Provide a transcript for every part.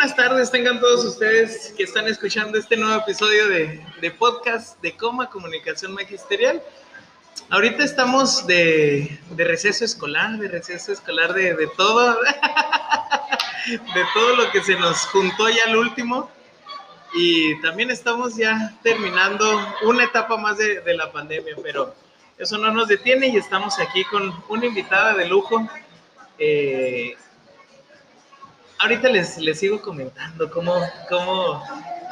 Buenas tardes tengan todos ustedes que están escuchando este nuevo episodio de, podcast de Coma Comunicación Magisterial. Ahorita estamos de, receso escolar, de receso escolar de, de todo, de todo lo que se nos juntó ya al último. Y también estamos ya terminando una etapa más de, la pandemia, pero eso no nos detiene y estamos aquí con una invitada de lujo. Eh, ahorita les, les sigo comentando cómo, cómo,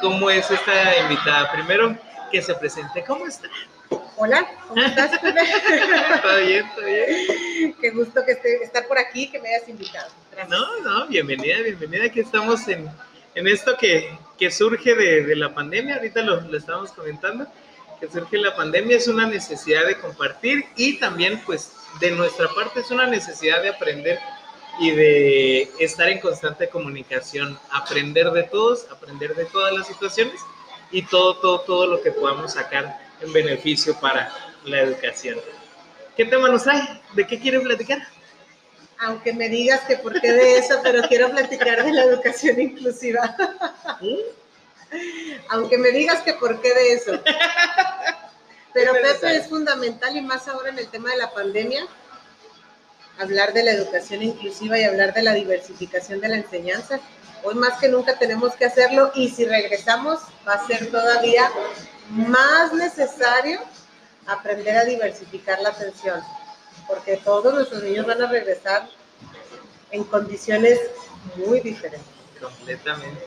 cómo es esta invitada. Primero, que se presente. ¿Cómo está? Hola, ¿cómo estás? todo bien, todo bien. Qué gusto que esté, estar por aquí, que me hayas invitado. No, no, bienvenida, bienvenida. Aquí estamos en, en esto que, que surge de, de, la pandemia. Ahorita lo, lo estábamos comentando. Que surge la pandemia es una necesidad de compartir y también, pues, de nuestra parte es una necesidad de aprender y de estar en constante comunicación, aprender de todos, aprender de todas las situaciones y todo, todo, todo lo que podamos sacar en beneficio para la educación. ¿Qué tema nos trae? ¿De qué quiere platicar? Aunque me digas que por qué de eso, pero quiero platicar de la educación inclusiva. ¿Mm? Aunque me digas que por qué de eso. Pero Pepe es fundamental y más ahora en el tema de la pandemia, hablar de la educación inclusiva y hablar de la diversificación de la enseñanza. Hoy más que nunca tenemos que hacerlo y si regresamos va a ser todavía más necesario aprender a diversificar la atención, porque todos nuestros niños van a regresar en condiciones muy diferentes. Completamente.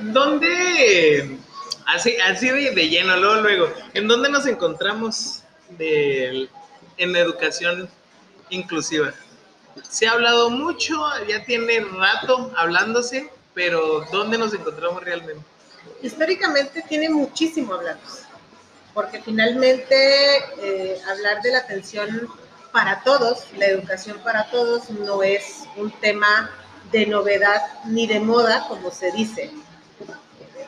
¿Dónde, así, así de, de lleno, luego, luego, en dónde nos encontramos de, en educación inclusiva? Se ha hablado mucho, ya tiene rato hablándose, pero ¿dónde nos encontramos realmente? Históricamente tiene muchísimo hablarnos, porque finalmente eh, hablar de la atención para todos, la educación para todos, no es un tema de novedad ni de moda, como se dice.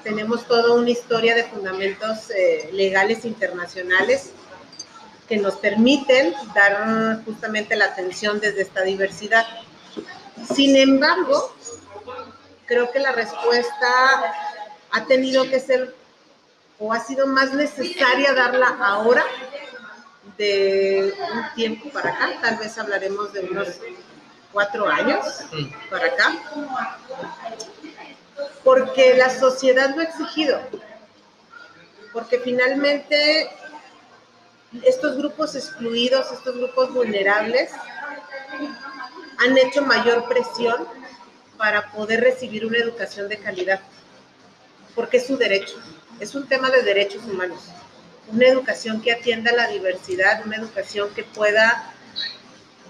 Tenemos toda una historia de fundamentos eh, legales internacionales que nos permiten dar justamente la atención desde esta diversidad. Sin embargo, creo que la respuesta ha tenido que ser o ha sido más necesaria darla ahora de un tiempo para acá, tal vez hablaremos de unos cuatro años para acá, porque la sociedad lo ha exigido, porque finalmente estos grupos excluidos, estos grupos vulnerables, han hecho mayor presión para poder recibir una educación de calidad, porque es su derecho, es un tema de derechos humanos, una educación que atienda la diversidad, una educación que pueda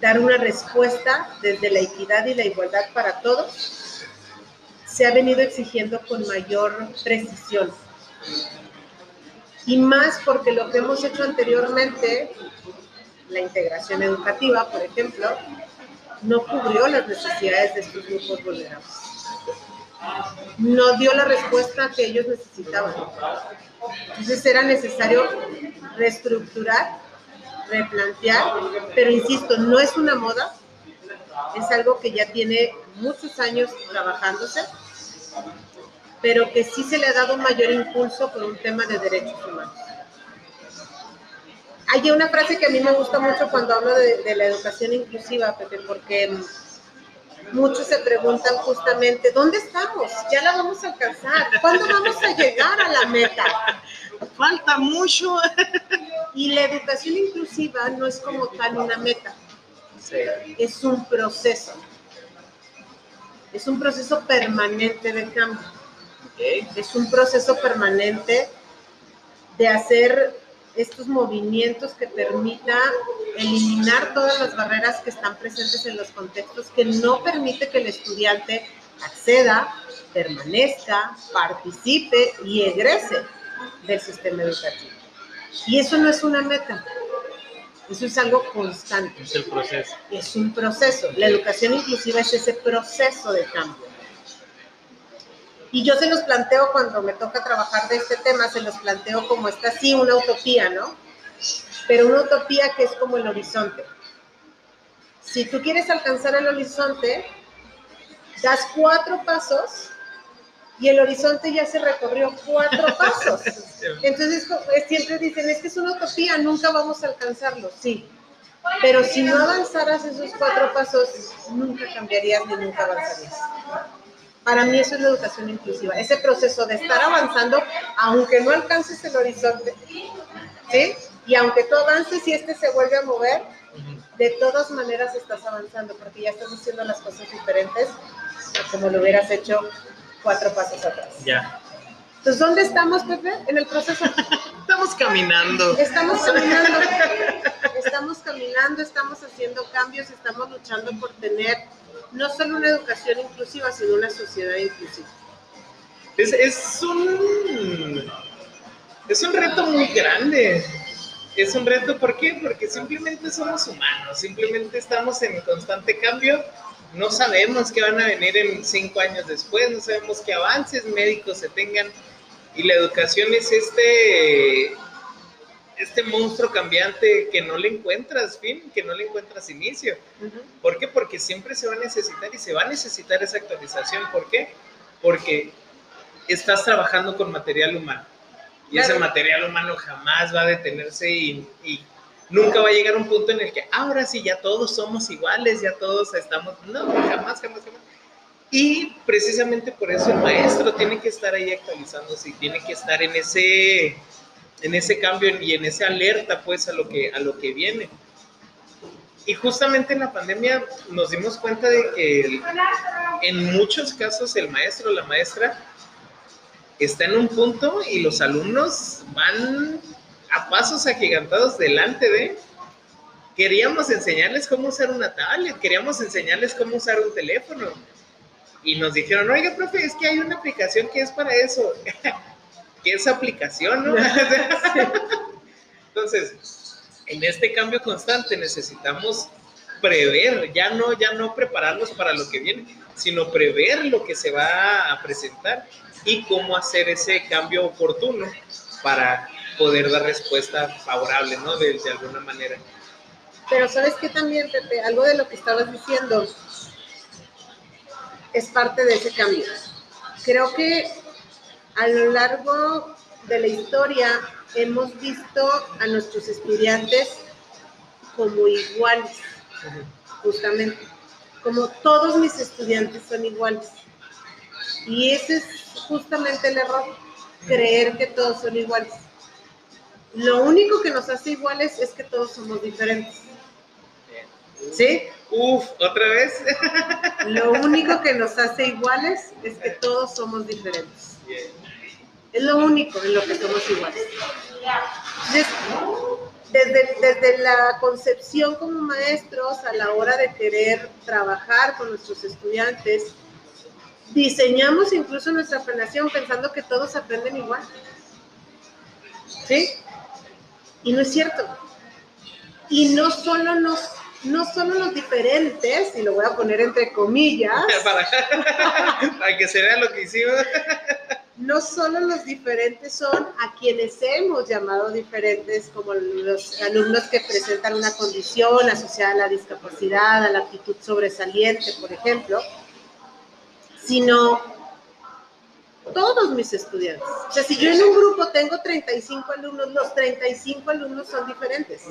dar una respuesta desde la equidad y la igualdad para todos, se ha venido exigiendo con mayor precisión y más porque lo que hemos hecho anteriormente, la integración educativa, por ejemplo, no cubrió las necesidades de estos grupos vulnerables. No dio la respuesta que ellos necesitaban. Entonces era necesario reestructurar, replantear, pero insisto, no es una moda, es algo que ya tiene muchos años trabajándose pero que sí se le ha dado un mayor impulso por un tema de derechos humanos. Hay una frase que a mí me gusta mucho cuando hablo de, la educación inclusiva, Pepe, porque muchos se preguntan justamente, ¿dónde estamos? Ya la vamos a alcanzar. ¿Cuándo vamos a llegar a la meta? Falta mucho. Y la educación inclusiva no es como tal una meta, es un proceso. Es un proceso permanente de cambio. Es un proceso permanente de hacer estos movimientos que permita eliminar todas las barreras que están presentes en los contextos que no permite que el estudiante acceda, permanezca, participe y egrese del sistema educativo. Y eso no es una meta, eso es algo constante. Es el proceso. Es un proceso. La educación inclusiva es ese proceso de cambio. Y yo se los planteo cuando me toca trabajar de este tema, se los planteo como esta, sí, una utopía, ¿no? Pero una utopía que es como el horizonte. Si tú quieres alcanzar el horizonte, das cuatro pasos y el horizonte ya se recorrió cuatro pasos. Entonces siempre dicen, es que es una utopía, nunca vamos a alcanzarlo. Sí, pero si no avanzaras esos cuatro pasos, nunca cambiarías ni nunca avanzarías. Para mí eso es la educación inclusiva, ese proceso de estar avanzando, aunque no alcances el horizonte, ¿sí? Y aunque tú avances y este se vuelve a mover, de todas maneras estás avanzando, porque ya estás haciendo las cosas diferentes como lo hubieras hecho cuatro pasos atrás. Ya. Entonces, ¿dónde estamos, Pepe? En el proceso. estamos caminando. Estamos caminando. Estamos caminando, estamos haciendo cambios, estamos luchando por tener no solo una educación inclusiva, sino una sociedad inclusiva. Es, es un es un reto muy grande. Es un reto, ¿por qué? Porque simplemente somos humanos, simplemente estamos en constante cambio no sabemos qué van a venir en cinco años después, no sabemos qué avances médicos se tengan. Y la educación es este, este monstruo cambiante que no le encuentras fin, que no le encuentras inicio. ¿Por qué? Porque siempre se va a necesitar y se va a necesitar esa actualización. ¿Por qué? Porque estás trabajando con material humano. Y ese material humano jamás va a detenerse y, y nunca va a llegar un punto en el que ahora sí ya todos somos iguales, ya todos estamos, no, jamás, jamás, jamás. Y precisamente por eso el maestro tiene que estar ahí actualizándose y tiene que estar en ese, en ese cambio y en esa alerta pues a lo que, a lo que viene. Y justamente en la pandemia nos dimos cuenta de que en muchos casos el maestro o la maestra está en un punto y los alumnos van a pasos agigantados delante de... Queríamos enseñarles cómo usar una tablet, queríamos enseñarles cómo usar un teléfono. Y nos dijeron, oiga, profe, es que hay una aplicación que es para eso. ¿Qué es aplicación, no? Entonces, en este cambio constante necesitamos prever, ya no, ya no prepararnos para lo que viene, sino prever lo que se va a presentar y cómo hacer ese cambio oportuno para poder dar respuesta favorable, ¿no? De, de alguna manera. Pero sabes que también, Pepe, algo de lo que estabas diciendo es parte de ese cambio. Creo que a lo largo de la historia hemos visto a nuestros estudiantes como iguales, justamente, como todos mis estudiantes son iguales. Y ese es justamente el error, creer que todos son iguales. Lo único que nos hace iguales es que todos somos diferentes. ¿Sí? Uf, otra vez. Lo único que nos hace iguales es que todos somos diferentes. Es lo único en lo que somos iguales. desde, desde la concepción como maestros a la hora de querer trabajar con nuestros estudiantes, diseñamos incluso nuestra planeación pensando que todos aprenden igual. ¿Sí? Y no es cierto. Y no solo nos, no solo los diferentes, y lo voy a poner entre comillas. para, que se vea lo que hicimos. No solo los diferentes son a quienes hemos llamado diferentes, como los alumnos que presentan una condición asociada a la discapacidad, a la actitud sobresaliente, por ejemplo, sino todos mis estudiantes. O sea, si yo en un grupo tengo 35 alumnos, los 35 alumnos son diferentes.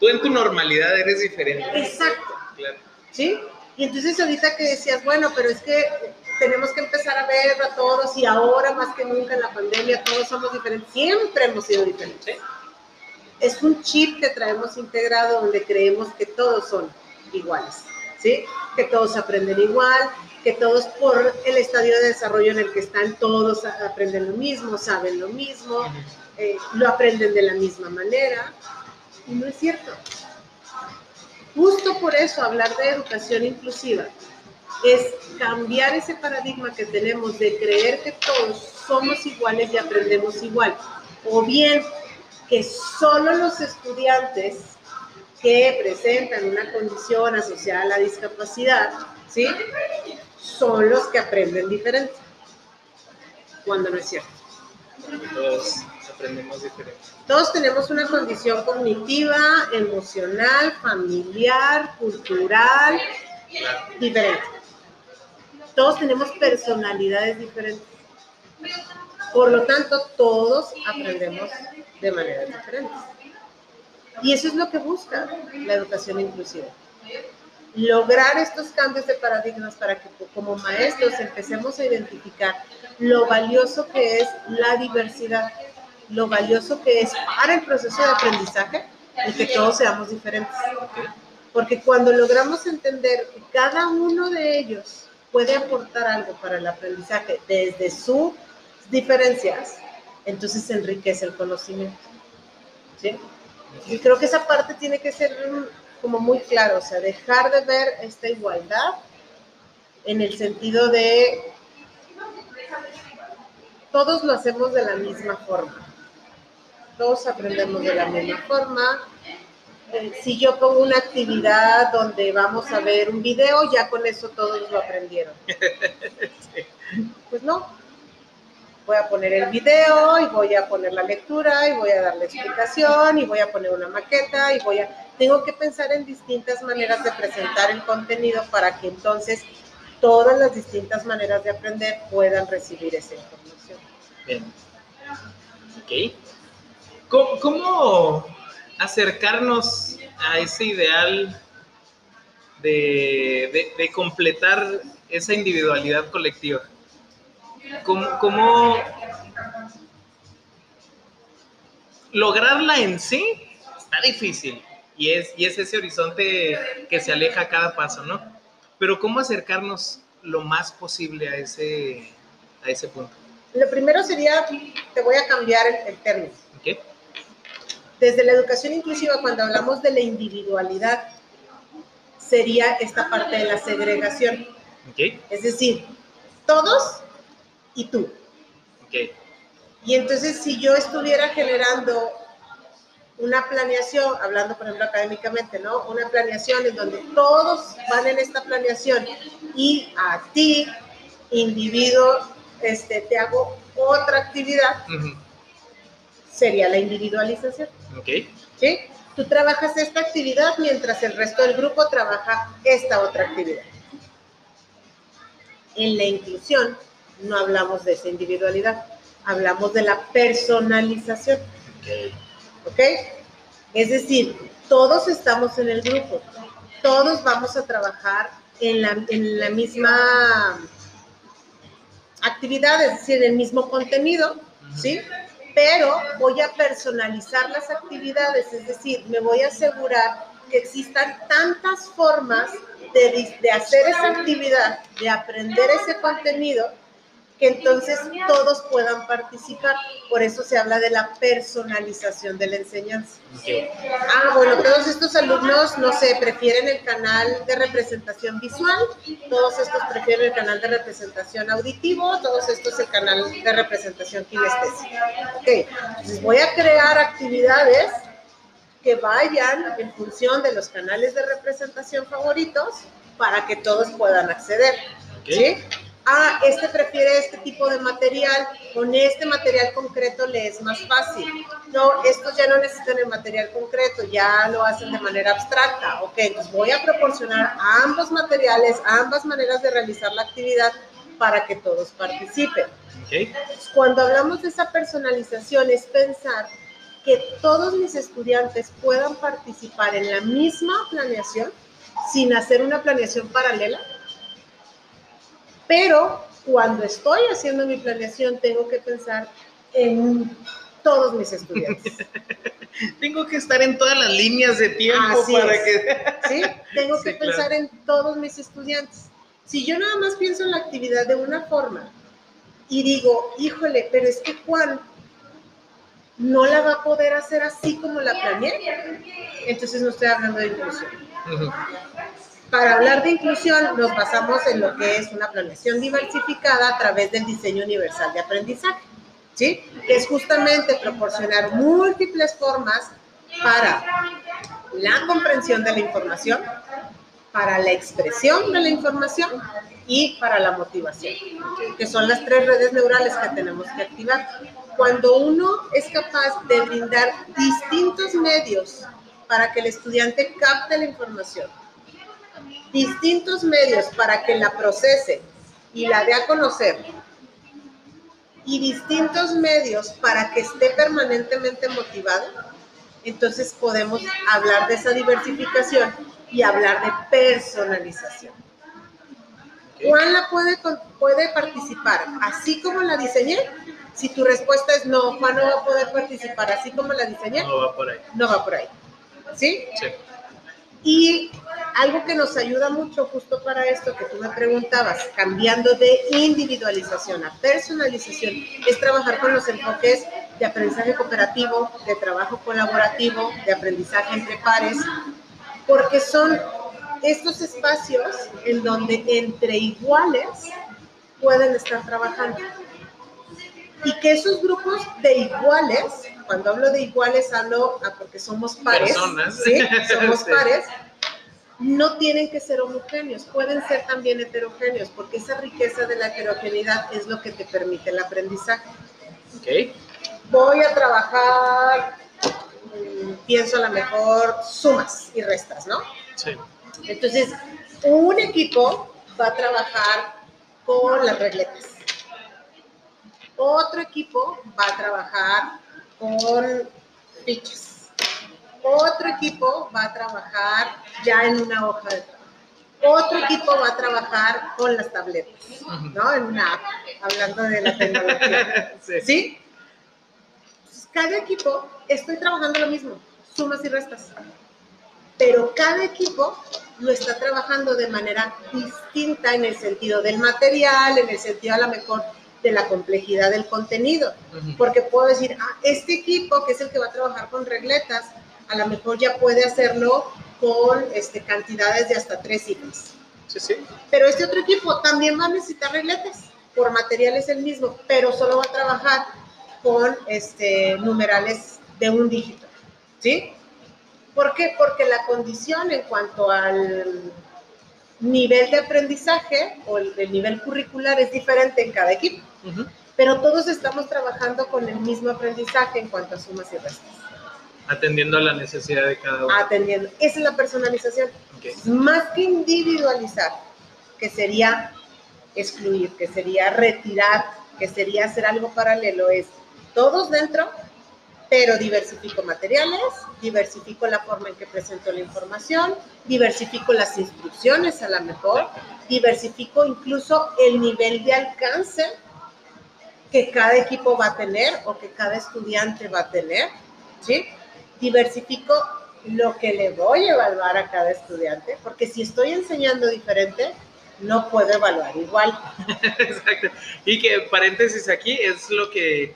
Tú en tu normalidad eres diferente. Exacto. Claro. ¿Sí? Y entonces ahorita que decías, bueno, pero es que tenemos que empezar a ver a todos y ahora más que nunca en la pandemia todos somos diferentes, siempre hemos sido diferentes. Es un chip que traemos integrado donde creemos que todos son iguales, ¿sí? Que todos aprenden igual, que todos por el estadio de desarrollo en el que están, todos aprenden lo mismo, saben lo mismo, eh, lo aprenden de la misma manera. Y no es cierto. Justo por eso hablar de educación inclusiva es cambiar ese paradigma que tenemos de creer que todos somos iguales y aprendemos igual. O bien que solo los estudiantes que presentan una condición asociada a la discapacidad, ¿sí? Son los que aprenden diferente. Cuando no es cierto. Todos aprendemos diferente. Todos tenemos una condición cognitiva, emocional, familiar, cultural, diferente. Todos tenemos personalidades diferentes. Por lo tanto, todos aprendemos de maneras diferentes. Y eso es lo que busca la educación inclusiva. Lograr estos cambios de paradigmas para que como maestros empecemos a identificar lo valioso que es la diversidad lo valioso que es para el proceso de aprendizaje y que todos seamos diferentes. Porque cuando logramos entender que cada uno de ellos puede aportar algo para el aprendizaje desde sus diferencias, entonces enriquece el conocimiento. ¿sí? Y creo que esa parte tiene que ser como muy claro, o sea, dejar de ver esta igualdad en el sentido de todos lo hacemos de la misma forma todos aprendemos de la misma forma. Eh, si yo pongo una actividad donde vamos a ver un video, ya con eso todos lo aprendieron. Pues no. Voy a poner el video y voy a poner la lectura y voy a dar la explicación y voy a poner una maqueta y voy a... Tengo que pensar en distintas maneras de presentar el contenido para que entonces todas las distintas maneras de aprender puedan recibir esa información. Bien. Ok. ¿Cómo, acercarnos a ese ideal de, completar esa individualidad colectiva? ¿Cómo, lograrla en sí está difícil y es, y es ese horizonte que se aleja a cada paso, ¿no? Pero ¿cómo acercarnos lo más posible a ese, a ese punto? Lo primero sería, te voy a cambiar el, término desde la educación inclusiva, cuando hablamos de la individualidad, sería esta parte de la segregación. Es decir, todos y tú. Y entonces, si yo estuviera generando una planeación, hablando por ejemplo académicamente, ¿no? Una planeación en donde todos van en esta planeación y a ti, individuo, este, te hago otra actividad, sería la individualización. Ok. ¿Sí? Tú trabajas esta actividad mientras el resto del grupo trabaja esta otra actividad. En la inclusión no hablamos de esa individualidad, hablamos de la personalización. Ok. ¿Ok? Es decir, todos estamos en el grupo, todos vamos a trabajar en la, en la misma actividad, es decir, en el mismo contenido, ¿sí? Pero voy a personalizar las actividades, es decir, me voy a asegurar que existan tantas formas de, de hacer esa actividad, de aprender ese contenido, que entonces todos puedan participar. Por eso se habla de la personalización de la enseñanza. Ah, bueno, todos estos alumnos, no sé, prefieren el canal de representación visual, todos estos prefieren el canal de representación auditivo, todos estos el canal de representación kinestésica. Ok, entonces voy a crear actividades que vayan en función de los canales de representación favoritos para que todos puedan acceder. ¿Sí? Ah, este prefiere este tipo de material, con este material concreto le es más fácil. No, estos ya no necesitan el material concreto, ya lo hacen de manera abstracta. Ok, entonces voy a proporcionar ambos materiales, ambas maneras de realizar la actividad para que todos participen. Okay. Cuando hablamos de esa personalización es pensar que todos mis estudiantes puedan participar en la misma planeación sin hacer una planeación paralela. Pero cuando estoy haciendo mi planeación, tengo que pensar en todos mis estudiantes. tengo que estar en todas las líneas de tiempo para que... sí, tengo que pensar en todos mis estudiantes. Si yo nada más pienso en la actividad de una forma y digo, híjole, pero es que Juan no la va a poder hacer así como la planeé, entonces no estoy hablando de inclusión. Para hablar de inclusión nos basamos en lo que es una planeación diversificada a través del diseño universal de aprendizaje, ¿sí? Que es justamente proporcionar múltiples formas para la comprensión de la información, para la expresión de la información y para la motivación, que son las tres redes neurales que tenemos que activar. Cuando uno es capaz de brindar distintos medios para que el estudiante capte la información, distintos medios para que la procese y la dé a conocer, y distintos medios para que esté permanentemente motivado, entonces podemos hablar de esa diversificación y hablar de personalización. Juan la puede, puede participar así como la diseñé. Si tu respuesta es no, Juan no va a poder participar así como la diseñé. No va por ahí. No va por ahí. ¿Sí? Sí. Y algo que nos ayuda mucho justo para esto que tú me preguntabas, cambiando de individualización a personalización, es trabajar con los enfoques de aprendizaje cooperativo, de trabajo colaborativo, de aprendizaje entre pares, porque son estos espacios en donde entre iguales pueden estar trabajando. Y que esos grupos de iguales, cuando hablo de iguales hablo porque somos pares, ¿sí? somos pares, no tienen que ser homogéneos, pueden ser también heterogéneos, porque esa riqueza de la heterogeneidad es lo que te permite el aprendizaje. Okay. Voy a trabajar pienso a lo mejor sumas y restas, ¿no? Sí. Entonces, un equipo va a trabajar con las regletas. Otro equipo va a trabajar con fichas. Otro equipo va a trabajar ya en una hoja de trabajo. Otro equipo va a trabajar con las tabletas, ¿no? En una app, hablando de la tecnología. ¿Sí? ¿Sí? cada equipo estoy trabajando lo mismo, sumas y restas. Pero cada equipo lo está trabajando de manera distinta en el sentido del material, en el sentido a lo mejor de la complejidad del contenido. Porque puedo decir, ah, este equipo, que es el que va a trabajar con regletas, a lo mejor ya puede hacerlo con este, cantidades de hasta tres hilos. Sí, sí. Pero este otro equipo también va a necesitar regletas, por material es el mismo, pero solo va a trabajar con este, numerales de un dígito. ¿Sí? ¿Por qué? Porque la condición en cuanto al nivel de aprendizaje o el, nivel curricular es diferente en cada equipo. Pero todos estamos trabajando con el mismo aprendizaje en cuanto a sumas y restas. Atendiendo a la necesidad de cada uno. Atendiendo. Esa es la personalización. Más que individualizar, que sería excluir, que sería retirar, que sería hacer algo paralelo, es todos dentro, pero diversifico materiales, diversifico la forma en que presento la información, diversifico las instrucciones a la mejor, diversifico incluso el nivel de alcance que cada equipo va a tener o que cada estudiante va a tener, ¿sí? Diversifico lo que le voy a evaluar a cada estudiante, porque si estoy enseñando diferente, no puedo evaluar igual. Exacto. Y que paréntesis aquí es lo que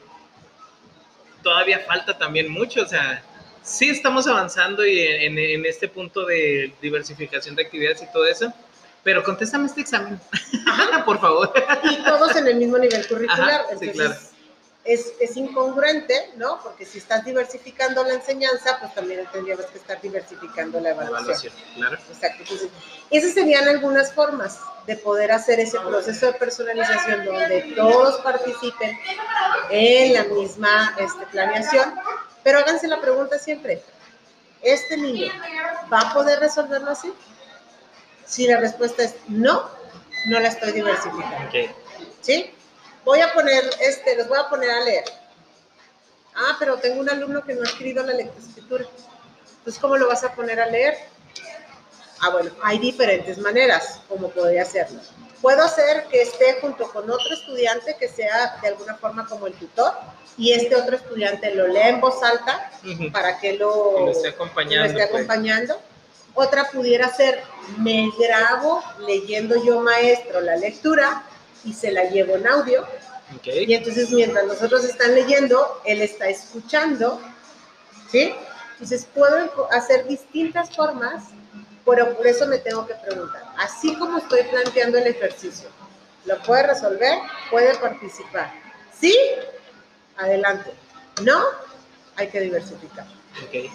todavía falta también mucho, o sea, sí estamos avanzando y en, este punto de diversificación de actividades y todo eso, pero contéstame este examen, por favor. Y todos en el mismo nivel curricular. Entonces, es, es, incongruente, ¿no? Porque si estás diversificando la enseñanza, pues también tendríamos que estar diversificando la evaluación. claro. Exacto. Entonces, esas serían algunas formas de poder hacer ese proceso de personalización donde todos participen en la misma este, planeación, pero háganse la pregunta siempre, ¿este niño va a poder resolverlo así? Si la respuesta es no, no la estoy diversificando. ¿Sí? Voy a poner, este, los voy a poner a leer. Ah, pero tengo un alumno que no ha escrito la lectoescritura. Entonces, ¿cómo lo vas a poner a leer? Ah, bueno, hay diferentes maneras como podría hacerlo. Puedo hacer que esté junto con otro estudiante que sea de alguna forma como el tutor y este otro estudiante lo lea en voz alta para que lo, esté acompañando. lo esté pues. Otra pudiera ser, me grabo leyendo yo maestro la lectura y se la llevo en audio. Ok. Y entonces mientras nosotros están leyendo, él está escuchando, ¿sí? Entonces puedo hacer distintas formas, pero por eso me tengo que preguntar, así como estoy planteando el ejercicio, ¿lo puede resolver? ¿Puede participar? ¿Sí? Adelante. ¿No? Hay que diversificar. Ok.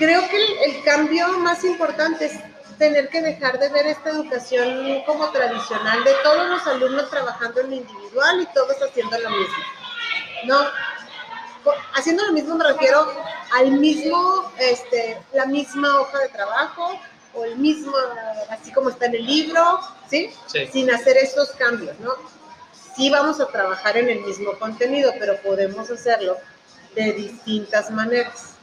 Creo que el, el cambio más importante es tener que dejar de ver esta educación como tradicional de todos los alumnos trabajando en lo individual y todos haciendo lo mismo. No, haciendo lo mismo me refiero al mismo, este, la misma hoja de trabajo o el mismo, así como está en el libro, ¿sí? Sí. Sin hacer estos cambios, ¿no? Sí vamos a trabajar en el mismo contenido, pero podemos hacerlo de distintas maneras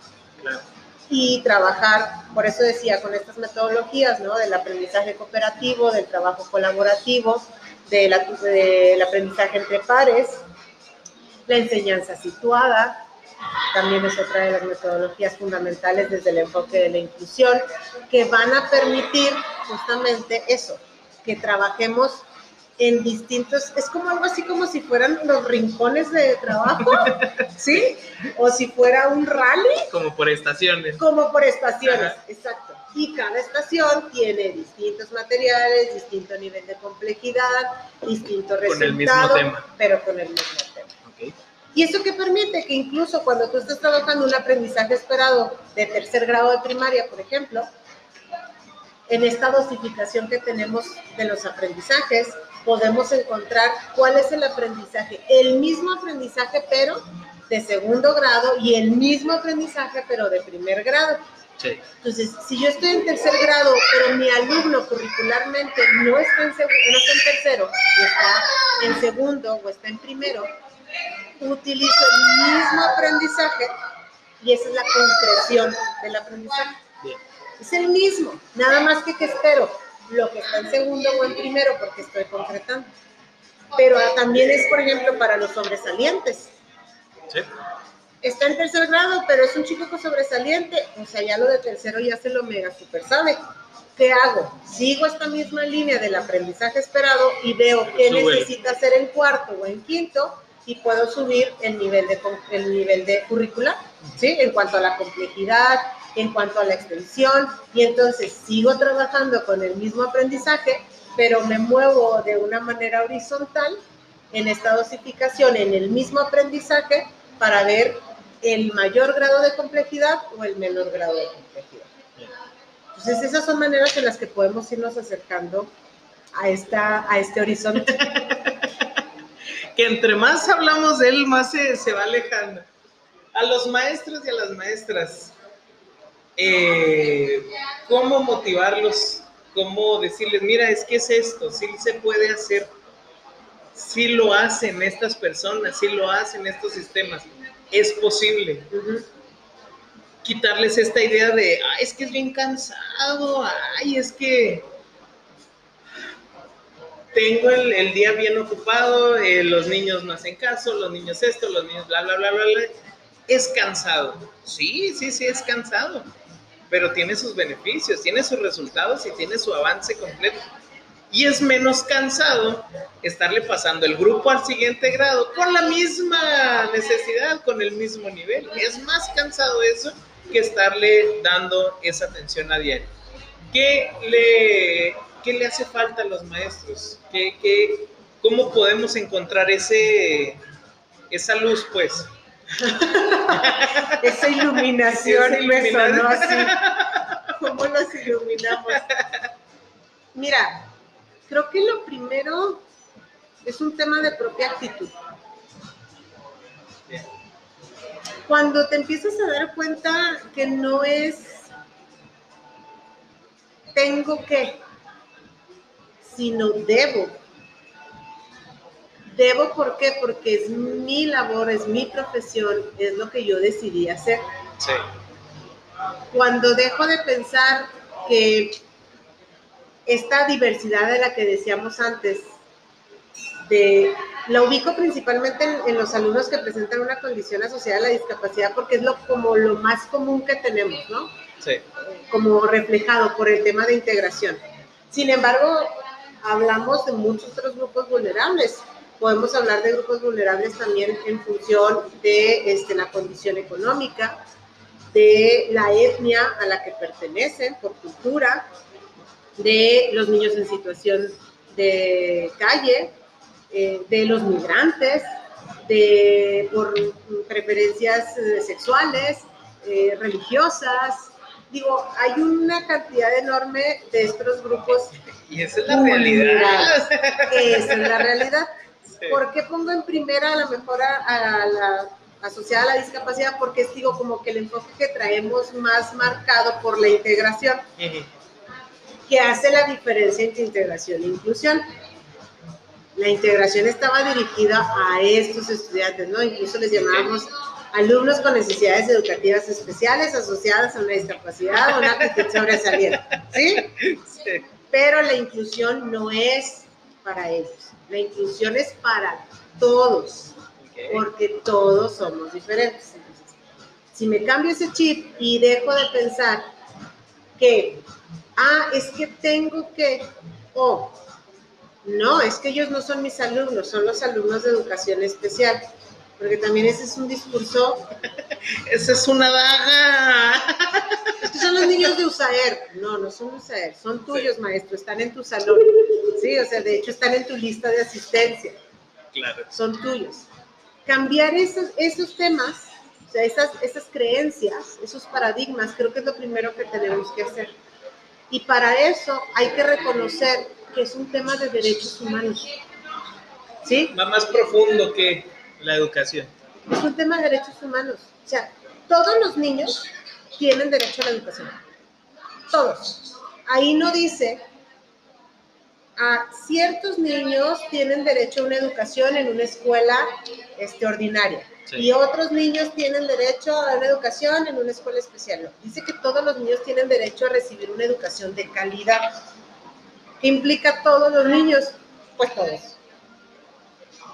Claro. Y trabajar, por eso decía, con estas metodologías, ¿no? Del aprendizaje cooperativo, del trabajo colaborativo, de la- del aprendizaje entre pares, la enseñanza situada, también es otra de las metodologías fundamentales desde el enfoque de la inclusión, que van a permitir justamente eso, que trabajemos en distintos, es como algo así como si fueran los rincones de trabajo, ¿sí? O si fuera un rally, Como por estaciones. como por estaciones, Ajá. exacto. Y cada estación tiene distintos materiales, distinto nivel de complejidad, distinto Con resultado, el mismo tema. pero con el mismo tema. ¿Y eso qué permite? Que incluso cuando tú estás trabajando un aprendizaje esperado de tercer grado de primaria, por ejemplo, en esta dosificación que tenemos de los aprendizajes, podemos encontrar cuál es el aprendizaje, el mismo aprendizaje pero de segundo grado y el mismo aprendizaje pero de primer grado. Sí. Entonces, si yo estoy en tercer grado, pero mi alumno curricularmente no está en, no está en tercero, y está en segundo o está en primero, utilizo el mismo aprendizaje y esa es la concreción del aprendizaje. Bien. Es el mismo, nada más que que espero lo que está en segundo o en primero porque estoy concretando. Pero también es, por ejemplo, para los sobresalientes Sí. está en tercer grado, pero es un chico con sobresaliente, o sea, ya lo de tercero ya se lo mega super sabe. ¿Qué hago? Sigo esta misma línea del aprendizaje esperado y veo qué Súbele. necesita hacer en cuarto o en quinto y puedo subir el nivel de, el nivel de curricular, ¿sí? En cuanto a la complejidad, en cuanto a la extensión, y entonces sigo trabajando con el mismo aprendizaje, pero me muevo de una manera horizontal en esta dosificación, en el mismo aprendizaje, para ver el mayor grado de complejidad o el menor grado de complejidad. Entonces, esas son maneras en las que podemos irnos acercando a, esta, a este horizonte. Que entre más hablamos de él, más se, se va alejando. A los maestros y a las maestras, eh, ¿cómo motivarlos? ¿Cómo decirles, mira, es que es esto, sí se puede hacer, sí lo hacen estas personas, sí lo hacen estos sistemas, es posible? Quitarles esta idea de, ay, es que es bien cansado, ay, es que tengo el, el día bien ocupado, eh, los niños no hacen caso, los niños esto, los niños bla, bla, bla, bla, bla. Es cansado. Sí, sí, sí, es cansado, pero tiene sus beneficios, tiene sus resultados y tiene su avance completo. Y es menos cansado estarle pasando el grupo al siguiente grado con la misma necesidad, con el mismo nivel. Es más cansado eso que estarle dando esa atención a diario. ¿Qué le, qué le hace falta a los maestros? ¿Qué, qué, ¿Cómo podemos encontrar ese, esa luz, pues? Esa iluminación Esa me sonó así. ¿Cómo los iluminamos? Mira, creo que lo primero es un tema de propia actitud. Cuando te empiezas a dar cuenta que no es tengo que, sino debo. Debo, ¿por qué? Porque es mi labor, es mi profesión, es lo que yo decidí hacer. Sí, Cuando dejo de pensar que esta diversidad de la que decíamos antes, de, la ubico principalmente en, los alumnos que presentan una condición asociada a la discapacidad porque es lo, como lo más común que tenemos, ¿no? Sí. Como reflejado por el tema de integración. Sin embargo, hablamos de muchos otros grupos vulnerables. Podemos hablar de grupos vulnerables también en función de este, la condición económica, de la etnia a la que pertenecen por cultura, de los niños en situación de calle, eh, de los migrantes, de por preferencias eh, sexuales, eh, religiosas. Digo, hay una cantidad enorme de estos grupos. Y esa es la realidad. Esa es la realidad. ¿Por qué pongo en primera a la mejor a, la asociada a la discapacidad? Porque es digo como que el enfoque que traemos más marcado por la integración, que hace la diferencia entre integración e inclusión. La integración estaba dirigida a estos estudiantes, ¿no? Incluso les llamábamos alumnos con necesidades educativas especiales asociadas a una discapacidad o una actitud sobresaliente, ¿sí? ¿sí? Pero la inclusión no es para ellos. La inclusión es para todos, porque todos somos diferentes. si me cambio ese chip y dejo de pensar que, ah, es que tengo que, o, no, es que ellos no son mis alumnos, son los alumnos de educación especial, porque también ese es un discurso. Esa es una daga. Es que son los niños de USAER. No, no son USAER, son tuyos, maestro, están en tu salón. Sí, o sea, de hecho están en tu lista de asistencia. Claro. Son tuyos. Cambiar esos, esos temas, o sea, esas, esas creencias, esos paradigmas, creo que es lo primero que tenemos que hacer. Y para eso hay que reconocer que es un tema de derechos humanos. ¿Sí? Va más profundo que la educación. Es un tema de derechos humanos. O sea, todos los niños tienen derecho a la educación. Todos. Ahí no dice a ciertos niños tienen derecho a una educación en una escuela este, ordinaria y otros niños tienen derecho a una educación en una escuela especial. Dice que todos los niños tienen derecho a recibir una educación de calidad. ¿Qué implica todos los niños? Pues todos.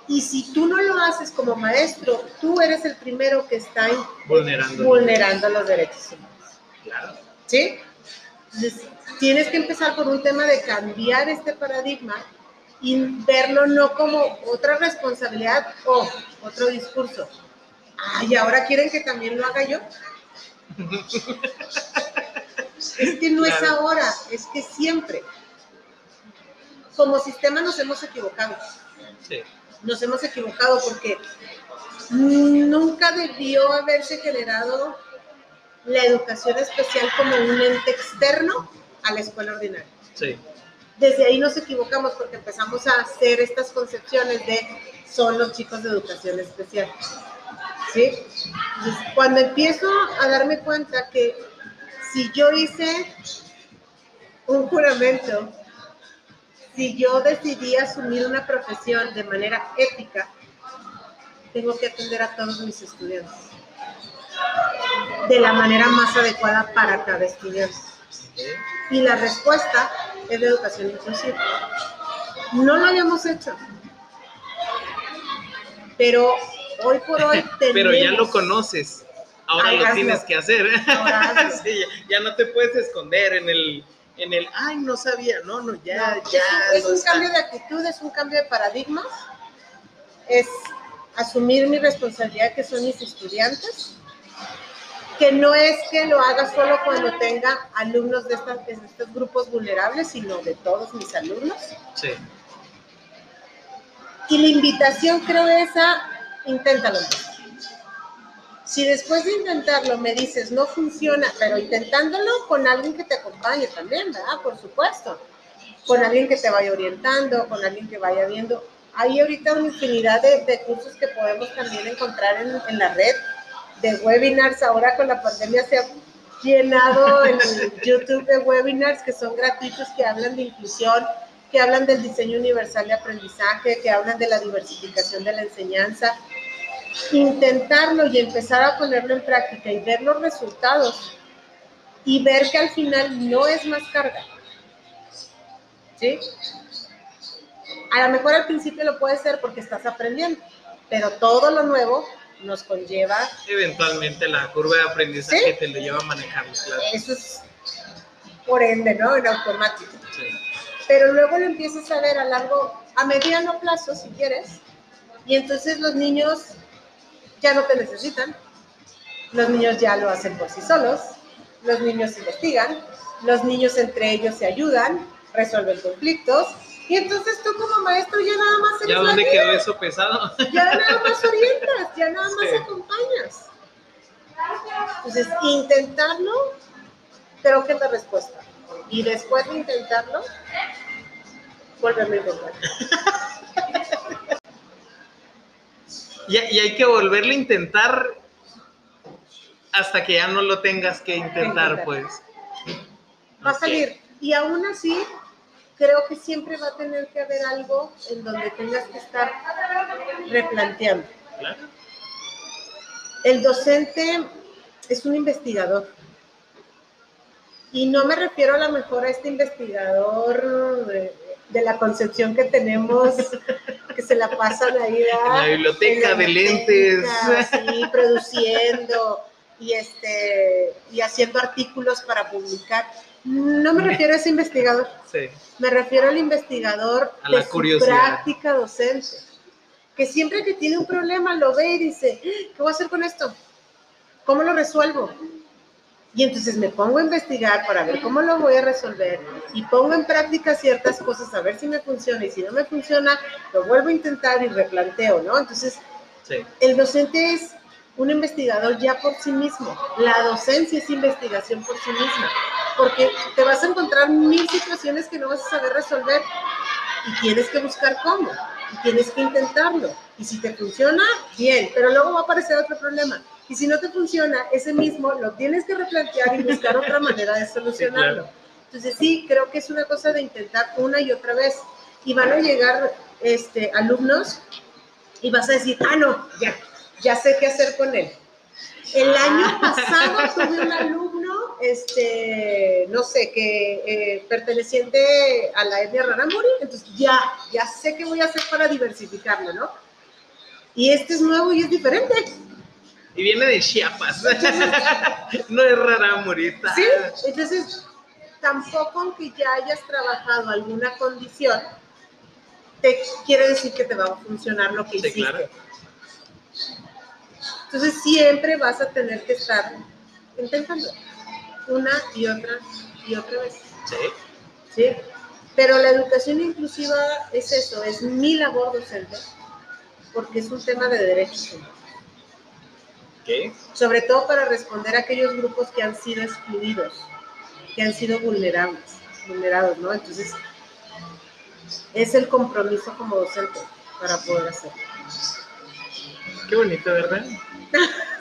Y si tú no lo haces como maestro, tú eres el primero que está vulnerando, vulnerando los derechos humanos. Claro. ¿Sí? Entonces, tienes que empezar por un tema de cambiar este paradigma y verlo no como otra responsabilidad o otro discurso. Ay, ahora quieren que también lo haga yo. es que no es ahora, es que siempre. Como sistema nos hemos equivocado. Sí. Nos hemos equivocado porque nunca debió haberse generado la educación especial como un ente externo a la escuela ordinaria. Sí. Desde ahí nos equivocamos porque empezamos a hacer estas concepciones de son los chicos de educación especial. ¿Sí? cuando empiezo a darme cuenta que si yo hice un juramento, si yo decidí asumir una profesión de manera ética, tengo que atender a todos mis estudiantes de la manera más adecuada para cada estudiante. Y la respuesta es la educación inclusiva. No lo habíamos hecho. Pero hoy por hoy tenemos... Pero ya lo conoces. Ahora lo tienes que hacer. ya, no te puedes esconder en el, en el, ay, no sabía. No, no, ya, ya. Es, un cambio de actitud, es un cambio de paradigmas. Es asumir mi responsabilidad que son mis estudiantes que no es que lo haga solo cuando tenga alumnos de, estos grupos vulnerables, sino de todos mis alumnos. Sí. Y la invitación creo esa, inténtalo. Si después de intentarlo me dices no funciona, pero intentándolo con alguien que te acompañe también, ¿verdad? Por supuesto. Con alguien que te vaya orientando, con alguien que vaya viendo. Hay ahorita una infinidad de, cursos que podemos también encontrar en, en la red de webinars. Ahora con la pandemia se ha llenado en YouTube de webinars que son gratuitos, que hablan de inclusión, que hablan del diseño universal de aprendizaje, que hablan de la diversificación de la enseñanza. Intentarlo y empezar a ponerlo en práctica y ver los resultados y ver que al final no es más carga. ¿Sí? A lo mejor al principio lo puede ser porque estás aprendiendo, pero todo lo nuevo nos conlleva. Eventualmente la curva de aprendizaje te lo lleva a manejar. Eso es por ende, ¿no? En automático. Sí. Pero luego lo empiezas a ver a largo, a mediano plazo, si quieres, y entonces los niños ya no te necesitan, los niños ya lo hacen por sí solos, los niños investigan, los niños entre ellos se ayudan, resuelven conflictos, y entonces tú como maestro ya nada más eres ¿Ya dónde quedó eso pesado? Ya nada más orientas, ya nada más acompañas. Entonces, intentarlo, creo que es la respuesta. Y después de intentarlo, vuelve a intentar. y, y hay que volverlo a intentar hasta que ya no lo tengas que intentar, pues. Va a salir. Y aún así, creo que siempre va a tener que haber algo en donde tengas que estar replanteando. El docente es un investigador. Y no me refiero a lo mejor a este investigador de, la concepción que tenemos, que se la pasan ahí en la biblioteca de lentes. Sí, produciendo y, este, y haciendo artículos para publicar. No me refiero a ese investigador. Sí. Me refiero al investigador a de su práctica docente. Que siempre que tiene un problema lo ve y dice, ¿qué voy a hacer con esto? ¿Cómo lo resuelvo? Y entonces me pongo a investigar para ver cómo lo voy a resolver y pongo en práctica ciertas cosas a ver si me funciona y si no me funciona, lo vuelvo a intentar y replanteo, ¿no? Entonces, el docente es un investigador ya por sí mismo. La docencia es investigación por sí misma, porque te vas a encontrar mil situaciones que no vas a saber resolver y tienes que buscar cómo, y tienes que intentarlo. Y si te funciona, bien, pero luego va a aparecer otro problema. Y si no te funciona, ese mismo lo tienes que replantear y buscar otra manera de solucionarlo. Entonces sí, creo que es una cosa de intentar una y otra vez. Y van a llegar este, alumnos y vas a decir, ah, no, ya, ya sé qué hacer con él. El año pasado tuve un alumno, este, no sé, que eh, perteneciente a la etnia Raramuri, entonces ya, ya sé qué voy a hacer para diversificarlo, ¿no? Y este es nuevo y es diferente. Y viene de Chiapas. no es Raramuri. Sí, entonces tampoco aunque ya hayas trabajado alguna condición, te quiere decir que te va a funcionar lo que sí, hiciste. Claro. Entonces siempre vas a tener que estar intentando una y otra y otra vez. Sí. Sí. Pero la educación inclusiva es eso, es mi labor docente, porque es un tema de derechos ¿Qué? Sobre todo para responder a aquellos grupos que han sido excluidos, que han sido vulnerables, vulnerados, ¿no? Entonces, es el compromiso como docente para poder hacerlo. Qué bonito, ¿verdad?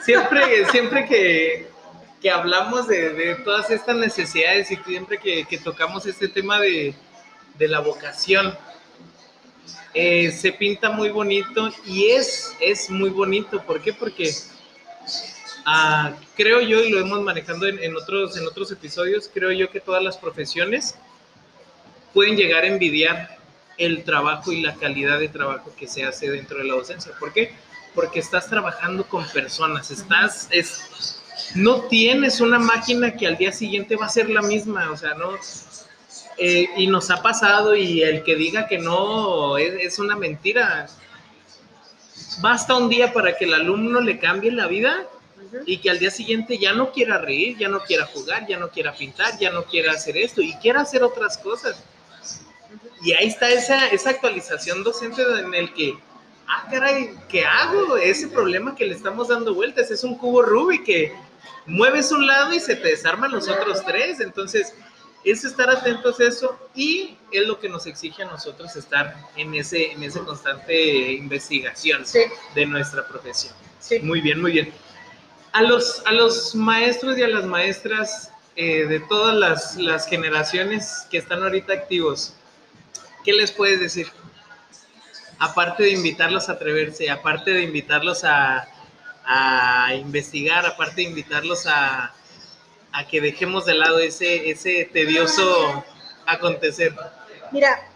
Siempre, siempre que, hablamos de, todas estas necesidades y siempre que, tocamos este tema de, la vocación, eh, se pinta muy bonito y es, muy bonito. ¿Por qué? Porque ah, creo yo, y lo hemos manejando en, otros, episodios, creo yo que todas las profesiones pueden llegar a envidiar el trabajo y la calidad de trabajo que se hace dentro de la docencia. ¿Por qué? porque estás trabajando con personas, estás, es, no tienes una máquina que al día siguiente va a ser la misma, o sea, no, eh, y nos ha pasado y el que diga que no es, una mentira. Basta un día para que el alumno le cambie la vida y que al día siguiente ya no quiera reír, ya no quiera jugar, ya no quiera pintar, ya no quiera hacer esto y quiera hacer otras cosas. Y ahí está esa, esa actualización docente en el que ah, caray, ¿qué hago? Ese problema que le estamos dando vueltas es un cubo Rubik que mueves un lado y se te desarman los otros tres. Entonces, es estar atentos a eso y es lo que nos exige a nosotros estar en ese, en esa constante investigación de nuestra profesión. Muy bien, muy bien. A los, a los maestros y a las maestras eh, de todas las, las generaciones que están ahorita activos, ¿qué les puedes decir? aparte de invitarlos a atreverse, aparte de invitarlos a, investigar, aparte de invitarlos a, a que dejemos de lado ese, ese tedioso acontecer? Mira,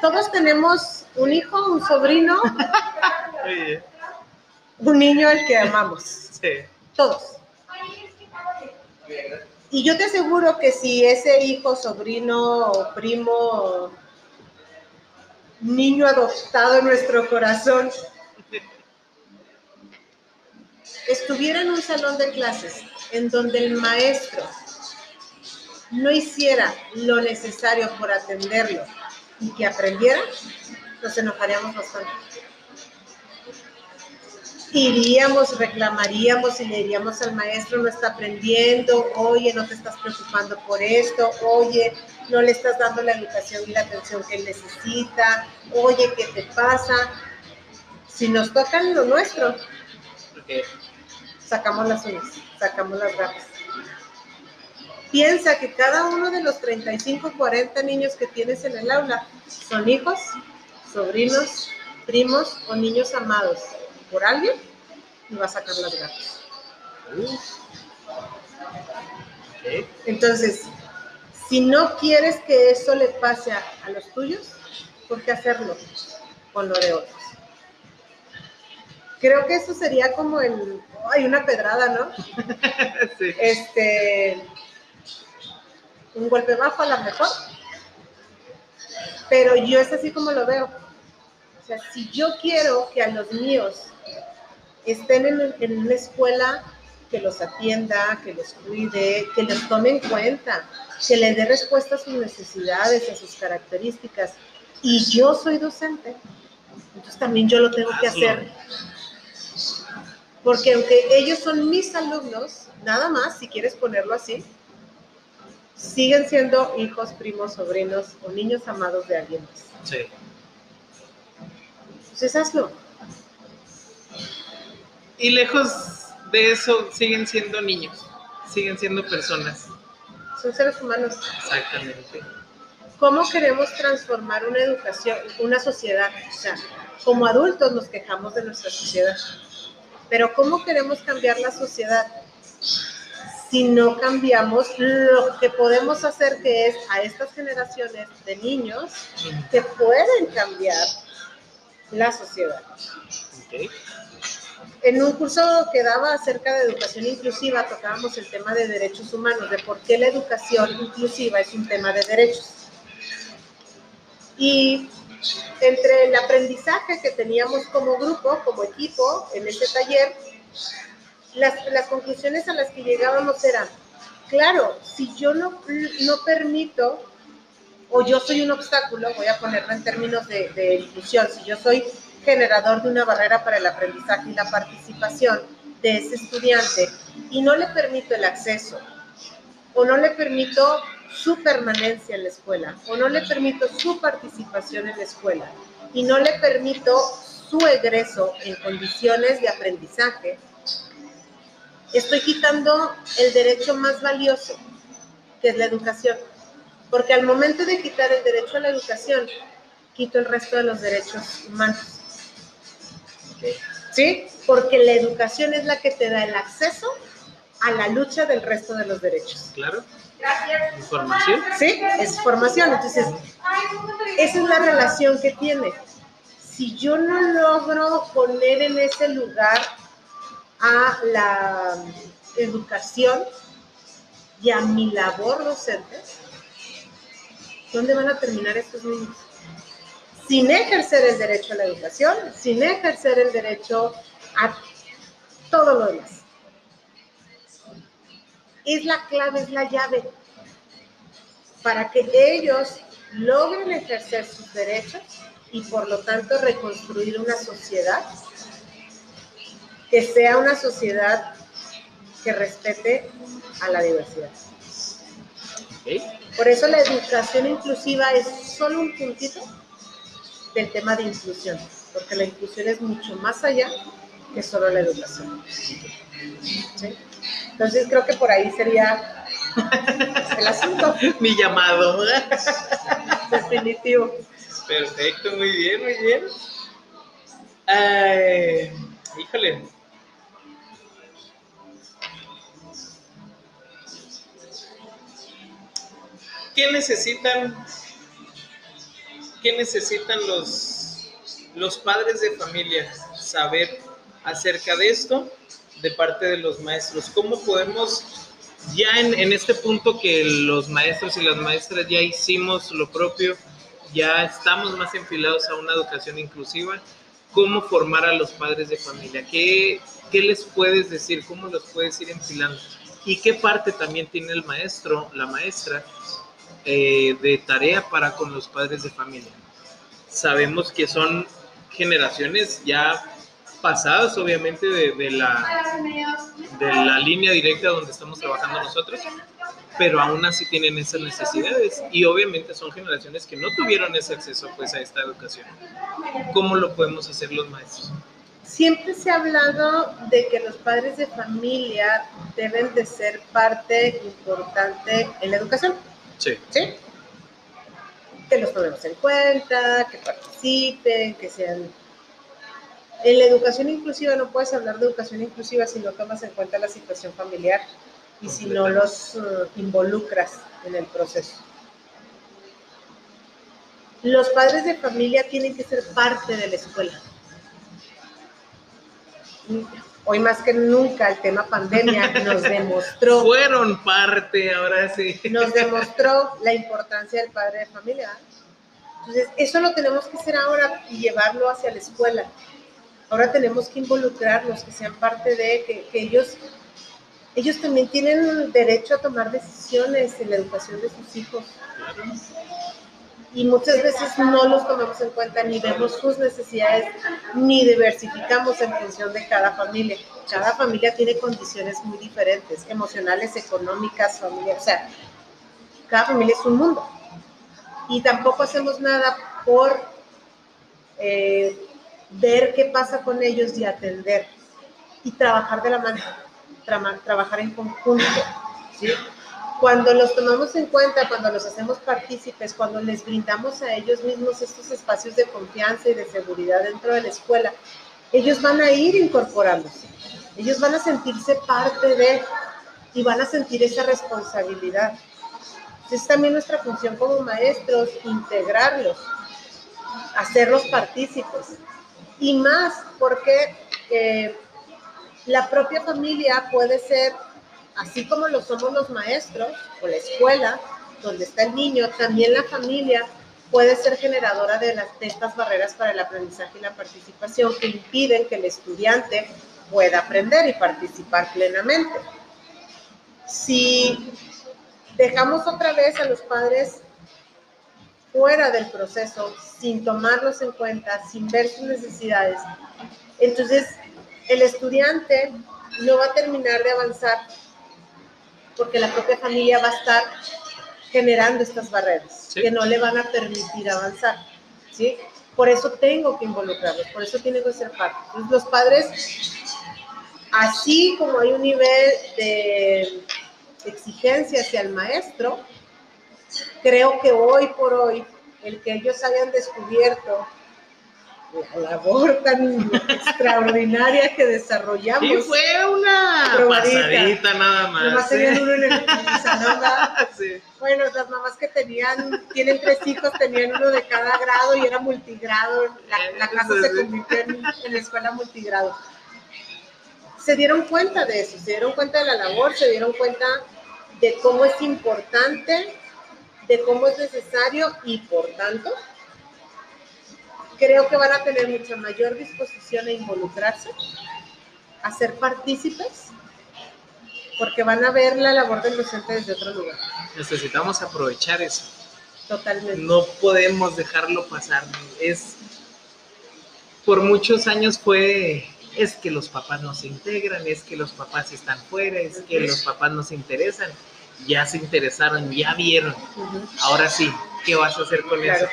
todos tenemos un hijo, un sobrino, Oye, un niño al que amamos. sí. Todos. Y yo te aseguro que si ese hijo, sobrino o primo, niño adoptado en nuestro corazón, estuviera en un salón de clases en donde el maestro no hiciera lo necesario por atenderlo y que aprendiera, nos enojaríamos bastante. Iríamos, reclamaríamos y le diríamos al maestro, no está aprendiendo, oye, no te estás preocupando por esto, oye, no le estás dando la educación y la atención que necesita, oye, ¿qué te pasa? Si nos tocan lo nuestro. Sacamos las uñas, sacamos las garras. Piensa que cada uno de los 35, 40 niños que tienes en el aula son hijos, sobrinos, primos o niños amados por alguien y va a sacar las garras. Entonces, si no quieres que eso le pase a, a los tuyos, ¿por qué hacerlo con lo de otros? Creo que eso sería como el, hay una pedrada, ¿no? Sí. este un golpe bajo a lo mejor. Pero yo es así como lo veo. O sea si yo quiero que a los míos estén en, en una escuela que los atienda, que los cuide, que los tome en cuenta, que les dé respuesta a sus necesidades, a sus características, y yo soy docente, entonces también yo lo tengo que hacer porque aunque ellos son mis alumnos, nada más, si quieres ponerlo así, siguen siendo hijos, primos, sobrinos o niños amados de alguien más. Sí. Entonces hazlo. Y lejos de eso, siguen siendo niños, siguen siendo personas. Son seres humanos. Exactamente. ¿Cómo queremos transformar una educación, una sociedad? O sea, como adultos nos quejamos de nuestra sociedad, pero ¿cómo queremos cambiar la sociedad si no cambiamos lo que podemos hacer, que es a estas generaciones de niños que pueden cambiar la sociedad? Ok. En un curso que daba acerca de educación inclusiva, tocábamos el tema de derechos humanos, de por qué la educación inclusiva es un tema de derechos. Y entre el aprendizaje que teníamos como grupo, como equipo, en ese taller, las, conclusiones a las que llegábamos eran, claro, si yo no, no permito o yo soy un obstáculo, voy a ponerlo en términos de inclusión, si yo soy generador de una barrera para el aprendizaje y la participación de ese estudiante y no le permito el acceso o no le permito su permanencia en la escuela o no le permito su participación en la escuela y no le permito su egreso en condiciones de aprendizaje, estoy quitando el derecho más valioso, que es la educación. Porque al momento de quitar el derecho a la educación, quito el resto de los derechos humanos. ¿Sí? Porque la educación es la que te da el acceso a la lucha del resto de los derechos. Claro. Información. ¿Sí? Es formación. Entonces, esa es la relación que tiene. Si yo no logro poner en ese lugar a la educación y a mi labor docente, ¿dónde van a terminar estos niños? Sin ejercer el derecho a la educación, sin ejercer el derecho a todo lo demás. Es la clave, es la llave para que ellos logren ejercer sus derechos y por lo tanto reconstruir una sociedad que sea una sociedad que respete a la diversidad. Por eso la educación inclusiva es solo un puntito del tema de inclusión, porque la inclusión es mucho más allá que solo la educación. ¿Sí? Entonces creo que por ahí sería el asunto. Mi llamado. Definitivo. Perfecto, muy bien, muy bien. Ay, híjole. ¿Qué necesitan? ¿Qué necesitan los, los padres de familia saber acerca de esto? De parte de los maestros? ¿Cómo podemos, ya en, en este punto que los maestros y las maestras ya hicimos lo propio, ya estamos más enfilados a una educación inclusiva, cómo formar a los padres de familia? ¿Qué, qué les puedes decir? ¿Cómo los puedes ir enfilando? ¿Y qué parte también tiene el maestro, la maestra, eh, de tarea para con los padres de familia? Sabemos que son generaciones ya pasadas, obviamente, de, de la, de la línea directa donde estamos trabajando nosotros, pero aún así tienen esas necesidades y obviamente son generaciones que no tuvieron ese acceso pues a esta educación. ¿Cómo lo podemos hacer los maestros? Siempre se ha hablado de que los padres de familia deben de ser parte importante en la educación. Sí. ¿Sí? Que los tomemos en cuenta, que participen, que sean... En la educación inclusiva no puedes hablar de educación inclusiva si no tomas en cuenta la situación familiar y si no los uh, involucras en el proceso. Los padres de familia tienen que ser parte de la escuela. Hoy más que nunca el tema pandemia nos demostró. Fueron parte, ahora sí. Nos demostró la importancia del padre de familia. Entonces, eso lo tenemos que hacer ahora y llevarlo hacia la escuela. Ahora tenemos que involucrarlos, que sean parte de, que, ellos ellos también tienen derecho a tomar decisiones en la educación de sus hijos. Y muchas veces no los tomamos en cuenta ni vemos sus necesidades ni diversificamos en función de cada familia. Cada familia tiene condiciones muy diferentes, emocionales, económicas, familiares. O sea, cada familia es un mundo. Y tampoco hacemos nada por eh, ver qué pasa con ellos y atender y trabajar de la manera trabajar en conjunto. Cuando los tomamos en cuenta, cuando los hacemos partícipes, cuando les brindamos a ellos mismos estos espacios de confianza y de seguridad dentro de la escuela, ellos van a ir incorporándose, ellos van a sentirse parte de y van a sentir esa responsabilidad. Es también nuestra función como maestros, integrarlos, hacerlos partícipes. Y más porque eh, la propia familia puede ser, así como lo somos los maestros o la escuela, donde está el niño, también la familia puede ser generadora de, las, de estas barreras para el aprendizaje y la participación que impiden que el estudiante pueda aprender y participar plenamente. Si dejamos otra vez a los padres fuera del proceso, sin tomarlos en cuenta, sin ver sus necesidades, entonces el estudiante no va a terminar de avanzar porque la propia familia va a estar generando estas barreras que no le van a permitir avanzar. ¿sí? Por eso tengo que involucrarlos, por eso tiene que ser parte. Entonces, los padres, así como hay un nivel de exigencia hacia el maestro, creo que hoy por hoy, el que ellos hayan descubierto la labor tan extraordinaria que desarrollamos. Y fue una pasadita nada más. Nomás tenían uno en el, salón. Bueno, las mamás que tenían, tienen tres hijos, tenían uno de cada grado y era multigrado. La, la casa se convirtió en, en escuela multigrado. Se dieron cuenta de eso, se dieron cuenta de la labor, se dieron cuenta de cómo es importante, de cómo es necesario y por tanto creo que van a tener mucha mayor disposición a involucrarse, a ser partícipes, porque van a ver la labor del docente desde otro lugar. Necesitamos aprovechar eso. Totalmente. No podemos dejarlo pasar. Es por muchos años fue es que los papás no se integran, es que los papás están fuera, es que los papás no se interesan. Ya se interesaron, ya vieron. Ahora sí, ¿qué vas a hacer con eso?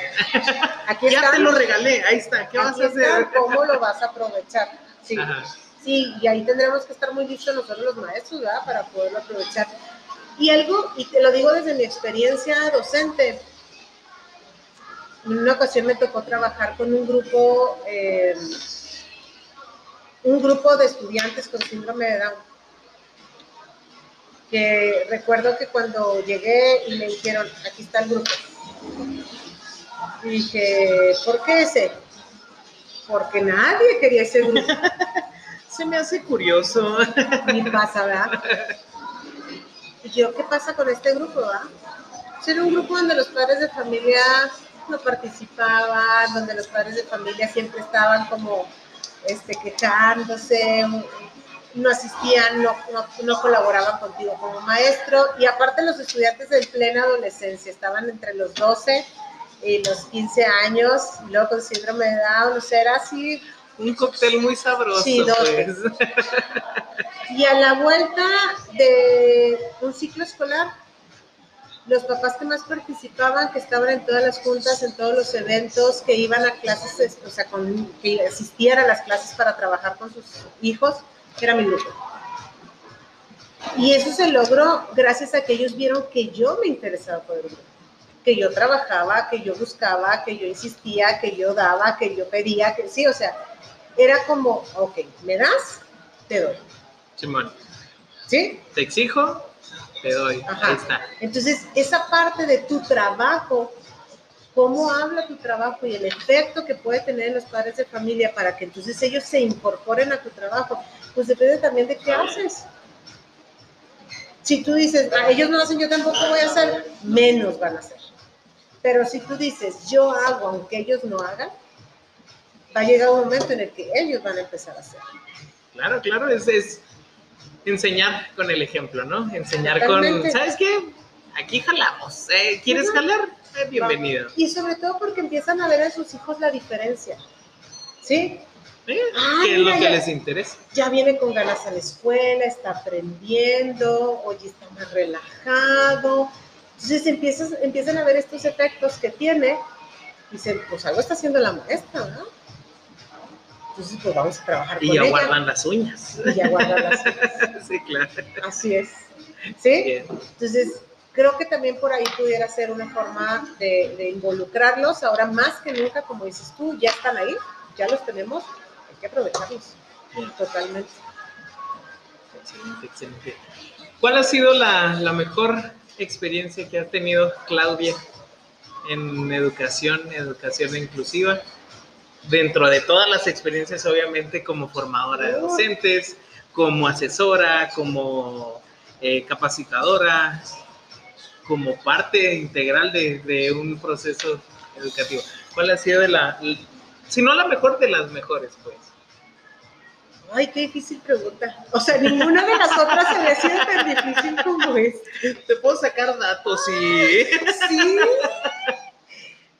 Aquí ya te lo regalé, ahí está, ¿qué vas a hacer? ¿Cómo lo vas a aprovechar? Sí. sí, y ahí tendremos que estar muy listos nosotros los maestros, ¿verdad? Para poderlo aprovechar. Y algo, y te lo digo desde mi experiencia docente, en una ocasión me tocó trabajar con un grupo, eh, un grupo de estudiantes con síndrome de Down que recuerdo que cuando llegué y me dijeron, aquí está el grupo. Y dije, ¿por qué ese? Porque nadie quería ese grupo. Se me hace curioso. Ni pasa, ¿verdad? Y yo, ¿qué pasa con este grupo, verdad? Era un grupo donde los padres de familia no participaban, donde los padres de familia siempre estaban como este, quejándose, no asistían, no, no, colaboraban contigo como maestro. Y aparte los estudiantes en plena adolescencia, estaban entre los 12 y los 15 años, y luego con síndrome de Down, o sea, era así. Un cóctel muy sabroso. Sí, pues. Y a la vuelta de un ciclo escolar, los papás que más participaban, que estaban en todas las juntas, en todos los eventos, que iban a clases, o sea, con, que asistían a las clases para trabajar con sus hijos, era mi grupo. Y eso se logró gracias a que ellos vieron que yo me interesaba por el grupo, que yo trabajaba, que yo buscaba, que yo insistía, que yo daba, que yo pedía, que sí, o sea, era como, ok, ¿me das? Te doy. Simón. ¿Sí? Te exijo, te doy. Ahí está. Entonces, esa parte de tu trabajo, cómo habla tu trabajo y el efecto que puede tener en los padres de familia para que entonces ellos se incorporen a tu trabajo, pues depende también de qué haces. Si tú dices, ah, ellos no hacen, yo tampoco voy a hacer, menos van a hacer. Pero si tú dices, yo hago aunque ellos no hagan, va a llegar un momento en el que ellos van a empezar a hacer. Claro, claro, es, es enseñar con el ejemplo, ¿no? Enseñar con, ¿sabes qué? Aquí jalamos. ¿eh? ¿Quieres jalar? Eh, bienvenido. Y sobre todo porque empiezan a ver a sus hijos la diferencia. ¿Sí? ¿Eh? ¿Qué es lo que les interesa? Ya viene con ganas a la escuela, está aprendiendo, hoy está más relajado. Entonces empiezas, empiezan a ver estos efectos que tiene y dicen, pues algo está haciendo la maestra, ¿no? Entonces, pues vamos a trabajar y ya guardan las uñas. Y ya guardan las uñas. sí, claro. Así es. ¿Sí? Entonces, creo que también por ahí pudiera ser una forma de, de, involucrarlos. Ahora más que nunca, como dices tú, ya están ahí, ya los tenemos, que aprovecharlos. Totalmente. Excelente, excelente. ¿Cuál ha sido la, la mejor experiencia que ha tenido Claudia en educación, educación inclusiva? dentro de todas las experiencias, obviamente, como formadora de docentes, como asesora, como eh, capacitadora, como parte integral de, un proceso educativo. ¿Cuál ha sido de la, si no la mejor, de las mejores, pues? Ay, qué difícil pregunta. O sea, ninguna de las otras se había sido tan difícil como esta. Te puedo sacar datos y... Sí.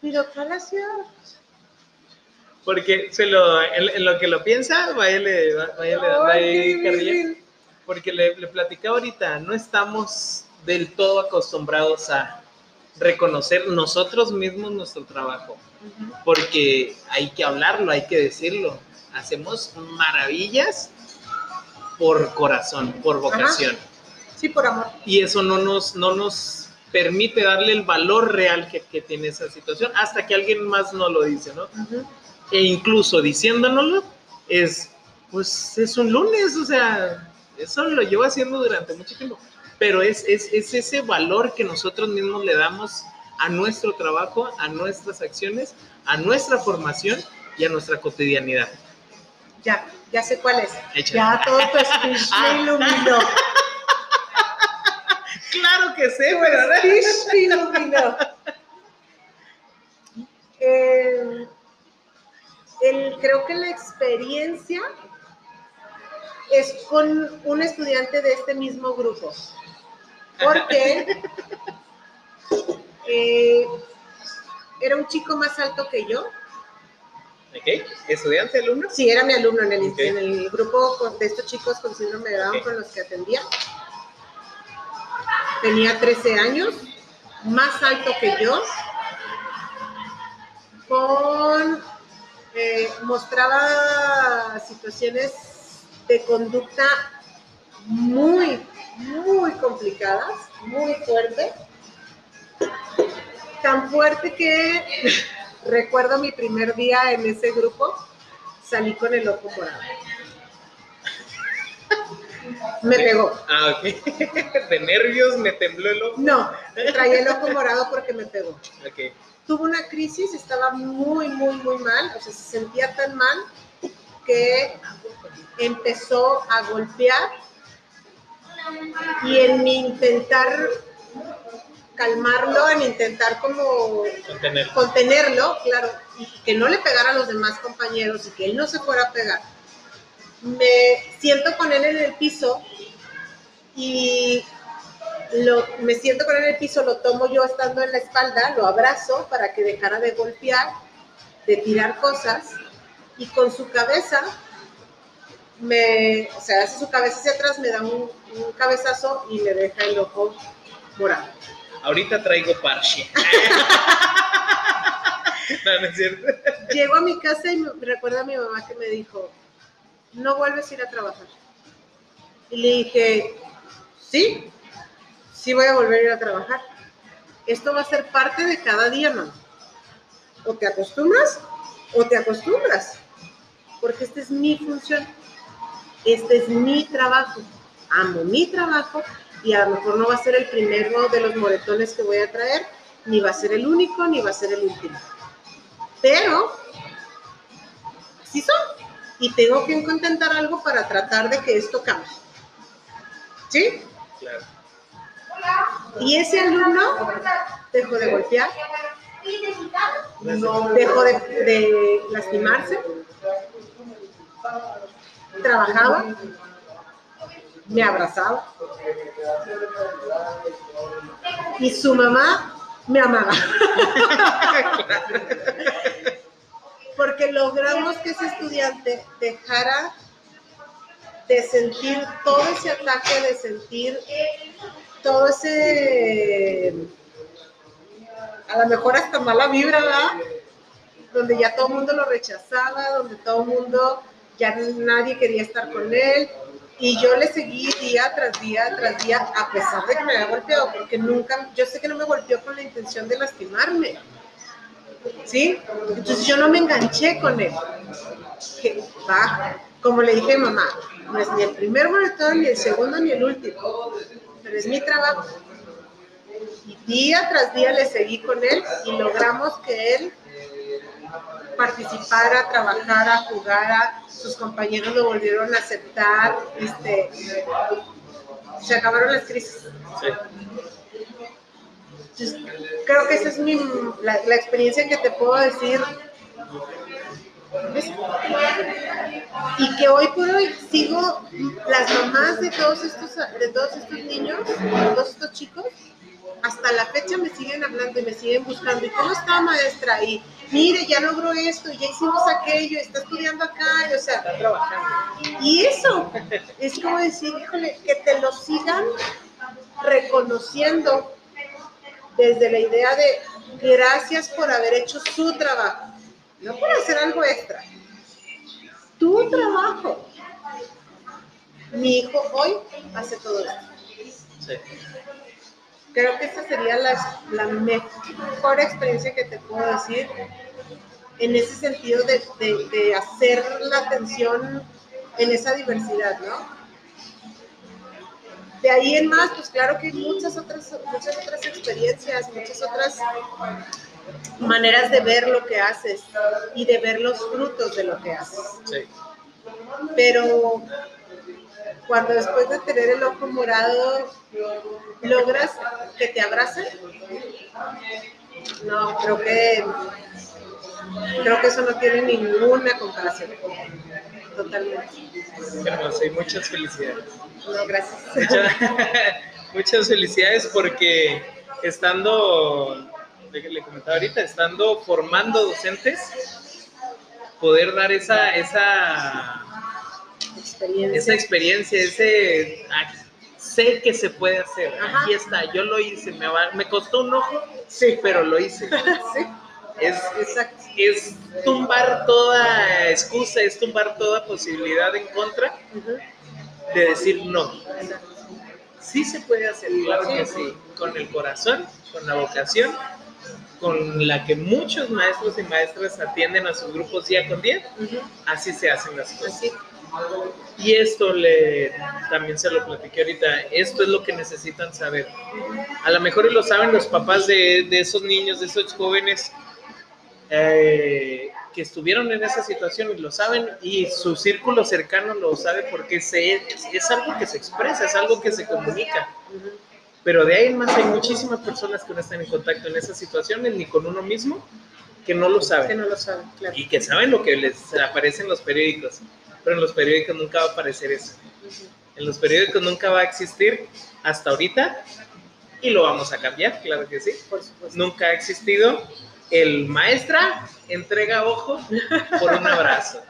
Pero ¿cuál ha sido porque se lo, en, lo que lo piensa, vaya le, vaya le Porque le, le platicaba ahorita, no estamos del todo acostumbrados a reconocer nosotros mismos nuestro trabajo. Porque hay que hablarlo, hay que decirlo. Hacemos maravillas por corazón, por vocación. Sí, por amor. Y eso no nos, no nos permite darle el valor real que, que tiene esa situación hasta que alguien más no lo dice, ¿no? e incluso diciéndonoslo, es, pues es un lunes, o sea, eso lo llevo haciendo durante mucho tiempo, pero es, es, es ese valor que nosotros mismos le damos a nuestro trabajo, a nuestras acciones, a nuestra formación y a nuestra cotidianidad. Ya, ya sé cuál es. Ya todo tu speech me iluminó. claro que sé, pero... speech me iluminó. Eh, creo que la experiencia es con un estudiante de este mismo grupo. Porque eh, era un chico más alto que yo. Okay. ¿Estudiante, alumno? Sí, era mi alumno en el, en el grupo de estos chicos con síndrome de Down con los que atendía. Tenía 13 años, más alto que yo, con eh, mostraba situaciones de conducta muy, muy complicadas, muy fuertes. Tan fuerte que recuerdo mi primer día en ese grupo, salí con el ojo morado. Me pegó. Ah, ok. De nervios me tembló el ojo. No, traía el ojo morado porque me pegó. Ok. Tuvo una crisis, estaba muy, muy, muy mal, o sea, se sentía tan mal que empezó a golpear y en mi intentar calmarlo, en intentar como Contener. contenerlo, claro, y que no le pegara a los demás compañeros y que él no se fuera a pegar. Me siento con él en el piso y lo, me siento con él en el piso, lo tomo yo estando en la espalda, lo abrazo para que dejara de golpear, de tirar cosas y con su cabeza me, o sea, hace su cabeza hacia atrás, me da un, un cabezazo y me deja el ojo morado. Ahorita traigo parche. no, no es cierto. Llego a mi casa y me recuerda a mi mamá que me dijo, no vuelves a ir a trabajar. Y le dije, sí, sí voy a volver a ir a trabajar. Esto va a ser parte de cada día, mamá. O te acostumbras o te acostumbras. Porque esta es mi función. Este es mi trabajo. Amo mi trabajo y a lo mejor no va a ser el primero de los moretones que voy a traer, ni va a ser el único, ni va a ser el último. Pero, sí son. Y tengo que contentar algo para tratar de que esto cambie. ¿Sí? Claro. Y ese alumno dejó de golpear, dejó de, de lastimarse, trabajaba, me abrazaba y su mamá me amaba. Porque logramos que ese estudiante dejara de sentir todo ese ataque, de sentir todo ese, a lo mejor hasta mala vibra, ¿verdad? Donde ya todo el mundo lo rechazaba, donde todo el mundo, ya nadie quería estar con él. Y yo le seguí día tras día tras día, a pesar de que me había golpeado, porque nunca, yo sé que no me golpeó con la intención de lastimarme. ¿Sí? Entonces yo no me enganché con él. Que va, como le dije a mamá, no es ni el primer monitor, ni el segundo, ni el último, pero es mi trabajo. Y día tras día le seguí con él y logramos que él participara, trabajara, jugara, sus compañeros lo volvieron a aceptar, este, se acabaron las crisis. Sí. Entonces, creo que esa es mi, la, la experiencia que te puedo decir. Y que hoy por hoy sigo las mamás de todos estos de todos estos niños, de todos estos chicos, hasta la fecha me siguen hablando y me siguen buscando. ¿Y cómo está maestra? Y mire, ya logró esto, ya hicimos aquello, está estudiando acá, y, o sea, Está trabajando. y eso es como decir, híjole, que te lo sigan reconociendo desde la idea de gracias por haber hecho su trabajo, no por hacer algo extra. Tu trabajo. Mi hijo hoy hace todo esto. Sí. Creo que esta sería la, la mejor experiencia que te puedo decir en ese sentido de, de- de hacer la atención en esa diversidad, ¿no? De ahí en más, pues claro que hay muchas otras, muchas otras experiencias, muchas otras maneras de ver lo que haces y de ver los frutos de lo que haces. Sí. Pero cuando después de tener el ojo morado logras que te abracen, no, creo que creo que eso no tiene ninguna comparación. Totalmente. Hermoso y muchas felicidades. No, gracias. Muchas, muchas felicidades porque estando, le le comentaba ahorita, estando formando docentes, poder dar esa, esa, Experiencia. esa experiencia, ese sé que se puede hacer. Ajá. Aquí está, yo lo hice, me, va- me costó un ojo, Sí, pero lo hice. sí, Es, exacto. es tumbar toda excusa, es tumbar toda posibilidad en contra de decir no. exacto. Sí se puede hacer, claro que sí, con el corazón, con la vocación, con la que muchos maestros y maestras atienden a sus grupos día con día, así se hacen las cosas. Así. Y esto le también se lo platiqué ahorita. Esto es lo que necesitan saber. A lo mejor lo saben los papás de, de esos niños, de esos jóvenes eh, que estuvieron en esa situación y lo saben y su círculo cercano lo sabe porque se, es, es algo que se expresa, es algo que se comunica. Pero de ahí en más hay muchísimas personas que no están en contacto en esas situaciones ni con uno mismo que no lo saben. Que no lo saben, claro. Y que saben lo que les aparece en los periódicos, pero en los periódicos nunca va a aparecer eso. En los periódicos nunca va a existir hasta ahorita y lo vamos a cambiar, claro que sí. Por supuesto. Nunca ha existido el maestra entrega ojo por un abrazo,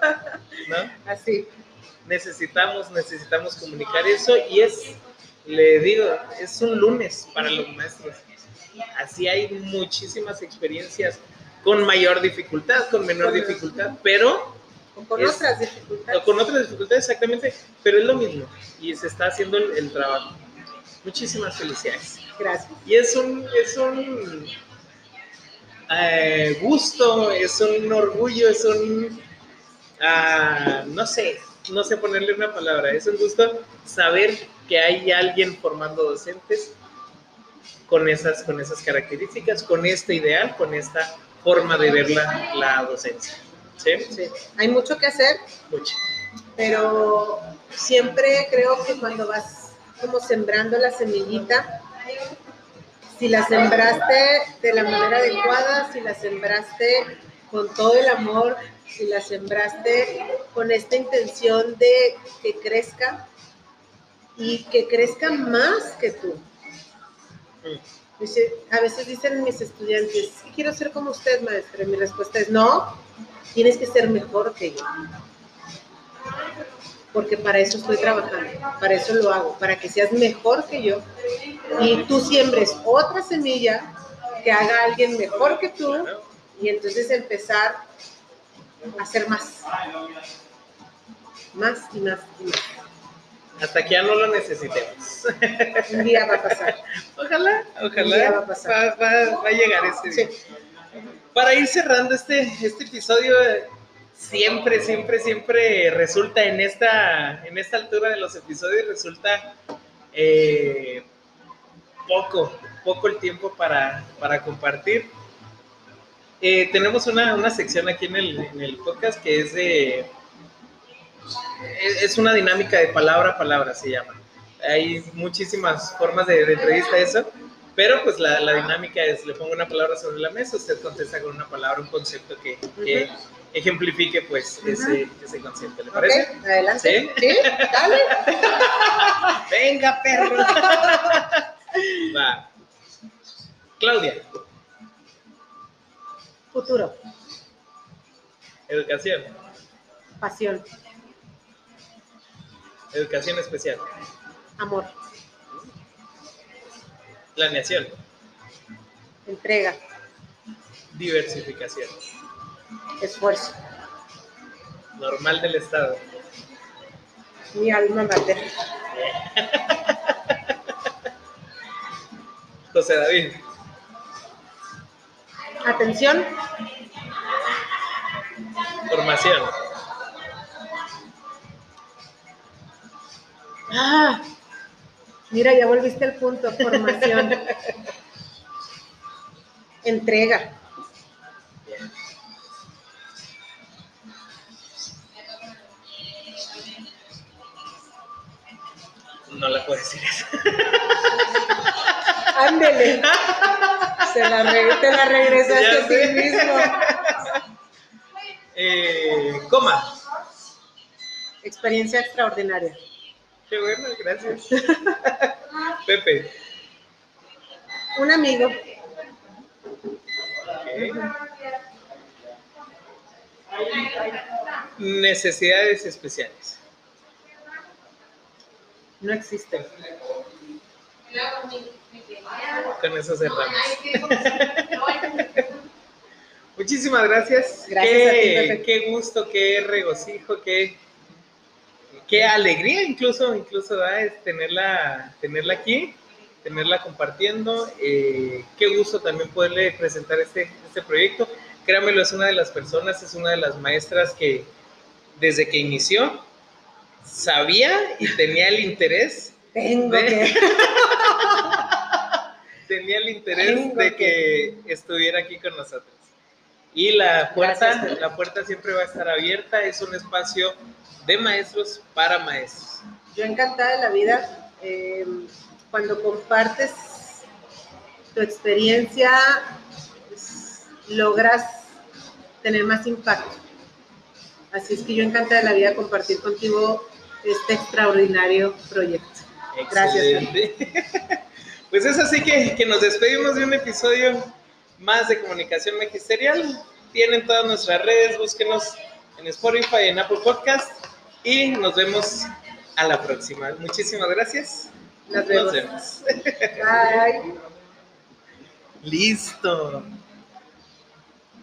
¿no? Así. Necesitamos, necesitamos comunicar eso y es, le digo, es un lunes para los maestros. Así hay muchísimas experiencias con mayor dificultad, con menor dificultad, pero O con Es- otras dificultades. o con otras dificultades exactamente, pero es lo mismo y se está haciendo el, el trabajo. Muchísimas felicidades. Gracias. Y es un, es un eh, gusto, es un orgullo, es un, ah, no sé, no sé ponerle una palabra, es un gusto saber que hay alguien formando docentes con esas, con esas características, con este ideal, con esta forma de ver la, la docencia. ¿Sí? Sí. Hay mucho que hacer, Mucho. pero siempre creo que cuando vas como sembrando la semillita, si la sembraste de la manera adecuada, si la sembraste con todo el amor, si la sembraste con esta intención de que crezca y que crezca más que tú. Mm. A veces dicen mis estudiantes, quiero ser como usted, maestra. Y mi respuesta es, no, tienes que ser mejor que yo. Porque para eso estoy trabajando, para eso lo hago, para que seas mejor que yo. Y tú siembres otra semilla que haga a alguien mejor que tú y entonces empezar a hacer más. Más y más y más. Hasta que ya no lo necesitemos. Un día va a pasar. Ojalá, ojalá va va, a pasar. va- va a llegar ese día. Sí. Para ir cerrando este, este episodio, eh, siempre, siempre, siempre resulta en esta, en esta altura de los episodios, resulta eh, poco, poco el tiempo para, para compartir. Eh, tenemos una, una sección aquí en el, podcast que es de... Es una dinámica de palabra a palabra, se llama. Hay muchísimas formas de, de entrevista eso, pero pues la, la dinámica es, le pongo una palabra sobre la mesa, usted contesta con una palabra, un concepto que, que ejemplifique pues ese, ese concepto, ¿le parece? Adelante. ¿Sí? ¿Sí? Dale. Venga, perro. Va. Claudia, Futuro. educación, Pasión. educación especial, Amor. Planeación, Entrega. diversificación, Esfuerzo. normal del Estado, Mi alma mater. José David, Atención. formación, Ah, mira, ya volviste al punto. Formación. Entrega. no la puedo decir eso. Ándele. Se la te la regresaste a ti mismo. Eh, coma. Experiencia extraordinaria. Qué bueno, gracias. Pepe. Un amigo. ok. Necesidades especiales. No existe. Con eso cerramos. Muchísimas gracias. Gracias qué, a ti, Pepe. qué gusto, qué regocijo, qué, qué alegría incluso, incluso es tenerla, tenerla aquí, tenerla compartiendo. Eh, qué gusto también poderle presentar este, este proyecto. Créamelo, es una de las personas, es una de las maestras que desde que inició sabía y tenía el interés. Tengo de- que. tenía el interés Tengo de que estuviera aquí con nosotros. Y la puerta, Gracias, la puerta siempre va a estar abierta, es un espacio de maestros para maestros. Yo encantada de la vida. eh, cuando compartes tu experiencia, pues, logras tener más impacto. Así es que yo encantada de la vida compartir contigo este extraordinario proyecto. Gracias. Excelente. Pues es así que, que nos despedimos de un episodio más de comunicación magisterial. Tienen todas nuestras redes, búsquenos en Spotify, en Apple Podcast y nos vemos a la próxima. Muchísimas gracias. Nos vemos. Nos vemos. Bye. Listo.